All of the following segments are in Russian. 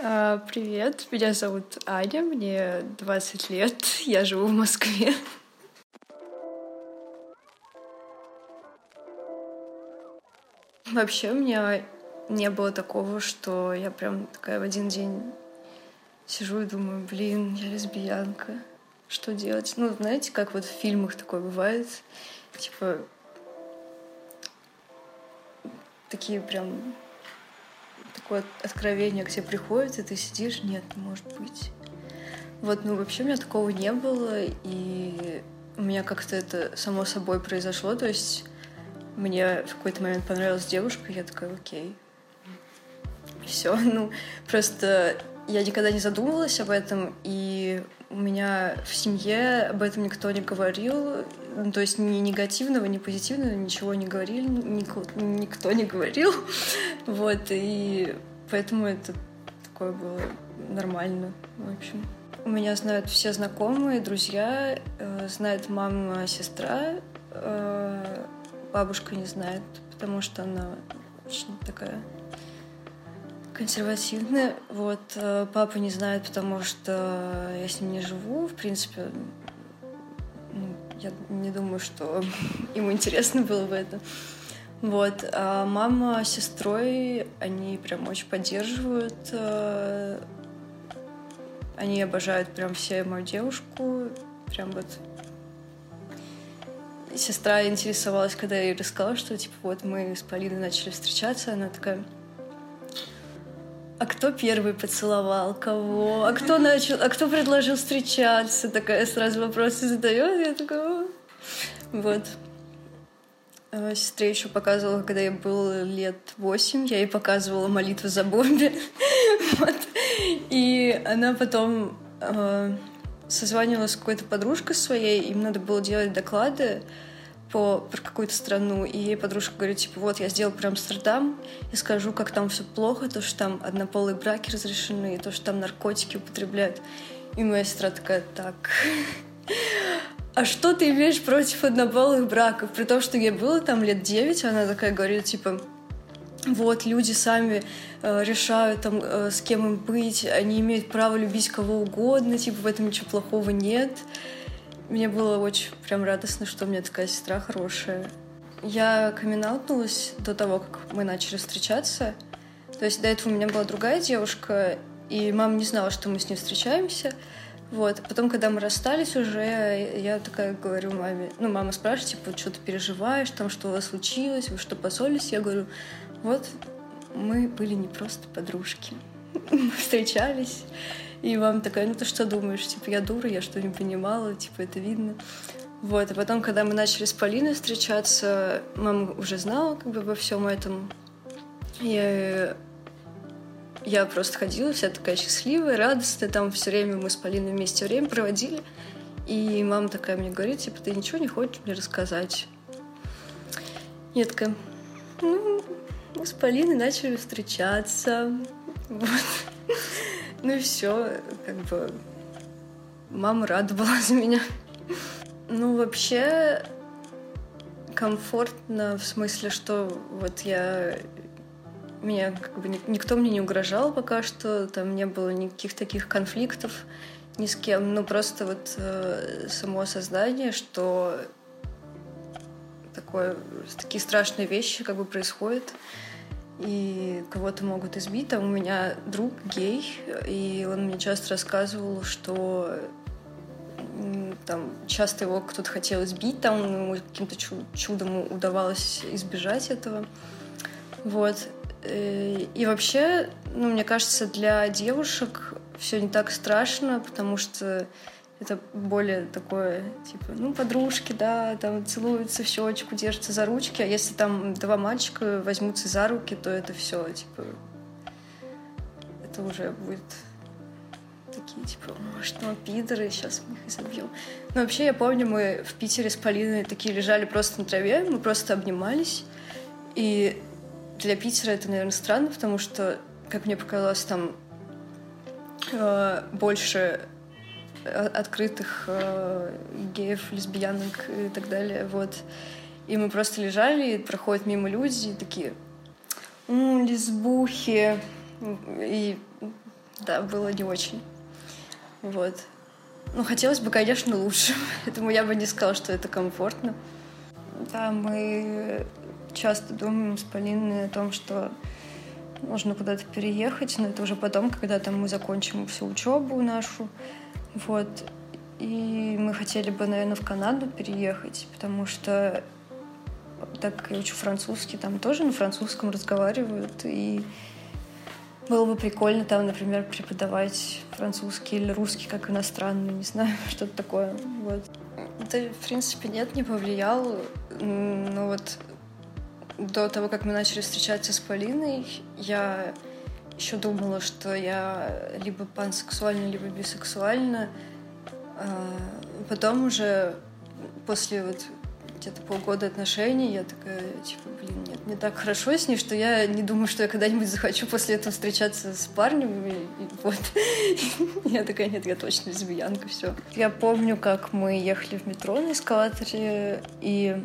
А, привет, меня зовут Аня, мне 20 лет, я живу в Москве. Вообще у меня не было такого, что я прям такая в один день сижу и думаю, блин, я лесбиянка, что делать? Ну, знаете, как вот в фильмах такое бывает, типа такие прям такое откровение к тебе приходит, и ты сидишь, нет, не может быть. Вот, ну вообще у меня такого не было, и у меня как-то это само собой произошло, то есть мне в какой-то момент понравилась девушка, и я такая, окей. Все, ну, просто я никогда не задумывалась об этом, и у меня в семье об этом никто не говорил, ну, то есть ни негативного, ни позитивного, ничего не говорили, никто, не говорил, вот, и поэтому это такое было нормально, в общем. У меня знают все знакомые, друзья, э, знает мама, сестра, э, бабушка не знает, потому что она очень такая консервативная. Вот э, папа не знает, потому что я с ним не живу. В принципе, ну, я не думаю, что ему интересно было бы это. Вот. А мама с сестрой, они прям очень поддерживают. Э, они обожают прям все мою девушку. Прям вот сестра интересовалась, когда я ей рассказала, что, типа, вот мы с Полиной начали встречаться, она такая, а кто первый поцеловал кого? А кто начал? А кто предложил встречаться? Такая сразу вопросы задает. Я такая, вот. А сестре еще показывала, когда я был лет восемь, я ей показывала молитву за Бомби. вот. И она потом э, созванивалась с какой-то подружкой своей, им надо было делать доклады по, про какую-то страну, и ей подружка говорит, типа, вот, я сделал про Амстердам, и скажу, как там все плохо, то, что там однополые браки разрешены, и то, что там наркотики употребляют. И моя сестра такая, так, а что ты имеешь против однополых браков? При том, что я была там лет девять, она такая говорит, типа, вот, люди сами э, решают, там, э, с кем им быть, они имеют право любить кого угодно, типа, в этом ничего плохого нет. Мне было очень прям радостно, что у меня такая сестра хорошая. Я камин до того, как мы начали встречаться. То есть до этого у меня была другая девушка, и мама не знала, что мы с ней встречаемся. Вот. Потом, когда мы расстались уже, я такая говорю маме, ну, мама спрашивает, типа, что ты переживаешь, там, что у вас случилось, вы что, поссорились? Я говорю, вот, мы были не просто подружки. Встречались, и мама такая, ну ты что думаешь? Типа, я дура, я что не понимала, типа, это видно. Вот, а потом, когда мы начали с Полиной встречаться, мама уже знала как бы обо всем этом. И я просто ходила вся такая счастливая, радостная, там все время мы с Полиной вместе время проводили. И мама такая мне говорит, типа, ты ничего не хочешь мне рассказать? Я такая, ну, мы с Полиной начали встречаться. Ну и все, как бы мама рада была за меня. Ну, вообще комфортно в смысле, что вот я меня как бы никто мне не угрожал пока что, там не было никаких таких конфликтов ни с кем, ну просто вот э, само осознание, что такое, такие страшные вещи как бы происходят, и кого-то могут избить. Там у меня друг гей, и он мне часто рассказывал, что там часто его кто-то хотел избить, там ему каким-то чудом удавалось избежать этого. Вот. Э, и вообще, ну, мне кажется, для девушек все не так страшно, потому что это более такое, типа, ну, подружки, да, там целуются в щечку, держатся за ручки, а если там два мальчика возьмутся за руки, то это все, типа, это уже будет такие, типа, может, ну, пидоры, сейчас мы их изобьем. Но вообще, я помню, мы в Питере с Полиной такие лежали просто на траве, мы просто обнимались, и для Питера это, наверное, странно, потому что, как мне показалось, там э, больше открытых э, геев, лесбиянок и так далее, вот. И мы просто лежали, и проходят мимо люди, и такие, «М, лесбухи». И да, было не очень. Вот. Ну, хотелось бы, конечно, лучше. Поэтому я бы не сказала, что это комфортно. Да, мы часто думаем с Полиной о том, что нужно куда-то переехать, но это уже потом, когда там мы закончим всю учебу нашу. Вот. И мы хотели бы, наверное, в Канаду переехать, потому что так как я учу французский, там тоже на французском разговаривают, и было бы прикольно там, например, преподавать французский или русский как иностранный, не знаю, что-то такое. Вот. Да, в принципе, нет, не повлиял. Но вот до того, как мы начали встречаться с Полиной, я еще думала, что я либо пансексуальна, либо бисексуальна. А потом уже после вот где-то полгода отношений, я такая, типа, блин, нет, не так хорошо с ней, что я не думаю, что я когда-нибудь захочу после этого встречаться с парнем. И, и вот. я такая, нет, я точно лесбиянка, все. Я помню, как мы ехали в метро на эскалаторе, и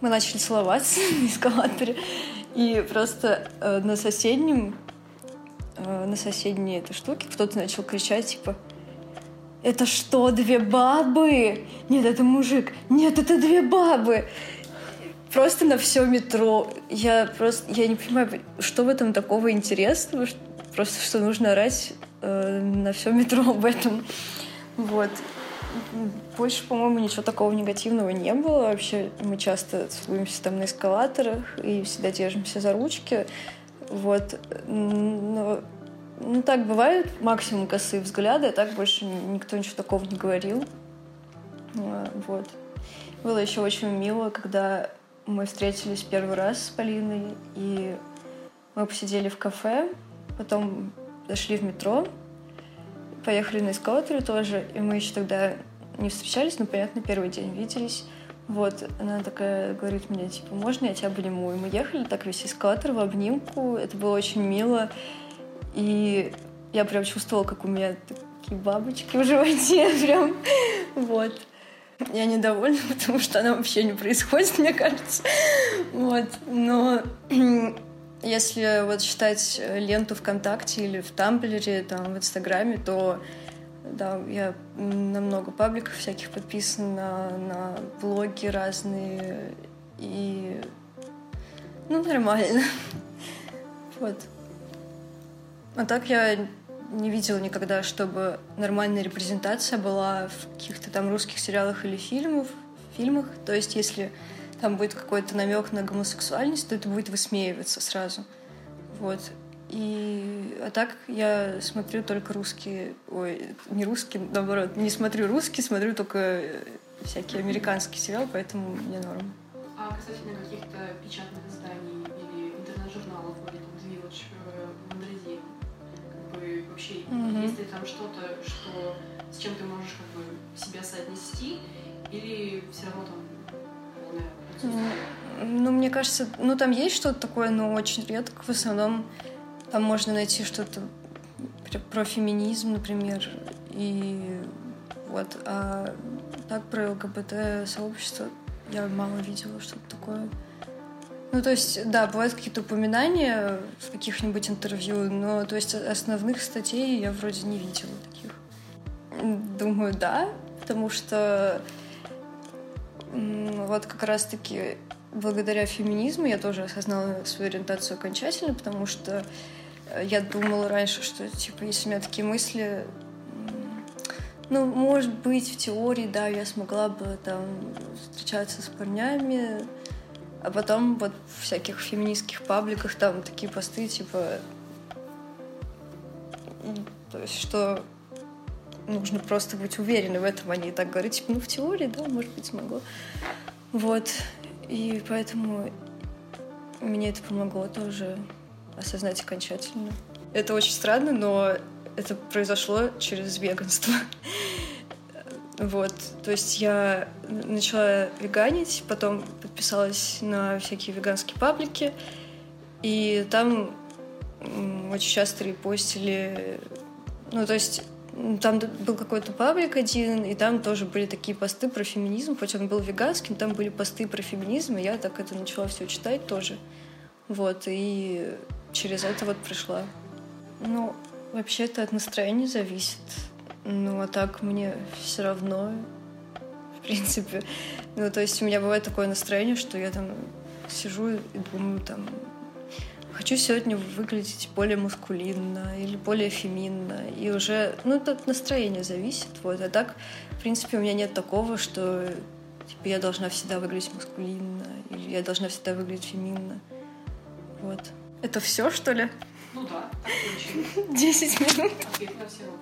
мы начали целоваться на эскалаторе, и просто э, на соседнем, э, на соседней этой штуке кто-то начал кричать, типа, это что, две бабы? Нет, это мужик. Нет, это две бабы. Просто на все метро. Я просто, я не понимаю, что в этом такого интересного, просто что нужно орать э, на все метро об этом. Вот. Больше, по-моему, ничего такого негативного не было. Вообще мы часто целуемся там на эскалаторах и всегда держимся за ручки. Вот. Но ну, так бывает, максимум косые взгляды, а так больше никто ничего такого не говорил. А, вот. Было еще очень мило, когда мы встретились первый раз с Полиной, и мы посидели в кафе, потом зашли в метро, поехали на эскалаторе тоже, и мы еще тогда не встречались, но, понятно, первый день виделись. Вот, она такая говорит мне, типа, можно я тебя обниму? И мы ехали так весь эскалатор в обнимку, это было очень мило. И я прям чувствовала, как у меня такие бабочки в животе прям. Вот. Я недовольна, потому что она вообще не происходит, мне кажется. Вот. Но если вот считать ленту ВКонтакте или в Тамблере, там, в Инстаграме, то да, я на много пабликов всяких подписана, на, блоги разные. И ну, нормально. Вот. А так я не видела никогда, чтобы нормальная репрезентация была в каких-то там русских сериалах или фильмах. фильмах. То есть, если там будет какой-то намек на гомосексуальность, то это будет высмеиваться сразу. Вот. И а так я смотрю только русские, ой, не русские, наоборот, не смотрю русские, смотрю только всякие американские сериалы, поэтому мне норм. А касательно каких-то печатных изданий или интернет-журналов, вроде там Village в Андрезе, бы вообще mm-hmm. есть ли там что-то, что с чем ты можешь как бы себя соотнести, или все равно там полное отсутствие? Ну, мне кажется, ну там есть что-то такое, но очень редко. В основном там можно найти что-то про феминизм, например, и вот. А так про ЛГБТ-сообщество я мало видела что-то такое. Ну, то есть, да, бывают какие-то упоминания в каких-нибудь интервью, но, то есть, основных статей я вроде не видела таких. Думаю, да, потому что вот как раз-таки благодаря феминизму я тоже осознала свою ориентацию окончательно, потому что э, я думала раньше, что, типа, если у меня такие мысли, ну, может быть, в теории, да, я смогла бы там встречаться с парнями, а потом вот в всяких феминистских пабликах там такие посты, типа... То есть, что нужно просто быть уверенной в этом, а так говорят, типа, ну, в теории, да, может быть, смогу. Вот. И поэтому мне это помогло тоже осознать окончательно. Это очень странно, но это произошло через веганство. Вот, то есть я начала веганить, потом подписалась на всякие веганские паблики, и там очень часто репостили, ну, то есть там был какой-то паблик один, и там тоже были такие посты про феминизм, хоть он был веганским, там были посты про феминизм, и я так это начала все читать тоже. Вот, и через это вот пришла Ну, вообще-то от настроения зависит. Ну, а так мне все равно, в принципе. Ну, то есть у меня бывает такое настроение, что я там сижу и думаю, там, хочу сегодня выглядеть более мускулинно или более феминно. И уже, ну, это от настроения зависит. Вот. А так, в принципе, у меня нет такого, что типа, я должна всегда выглядеть мускулинно или я должна всегда выглядеть феминно. Вот. Это все, что ли? Ну да, так получилось. Десять минут. Ответ на все вопросы.